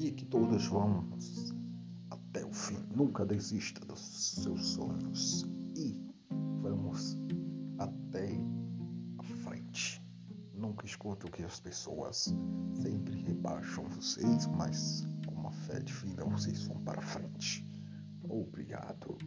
e que todos vamos até o fim. Nunca desista dos seus sonhos. E vamos até a frente. Nunca escute o que as pessoas sempre rebaixam vocês, mas com uma fé divina vocês vão para frente. Obrigado.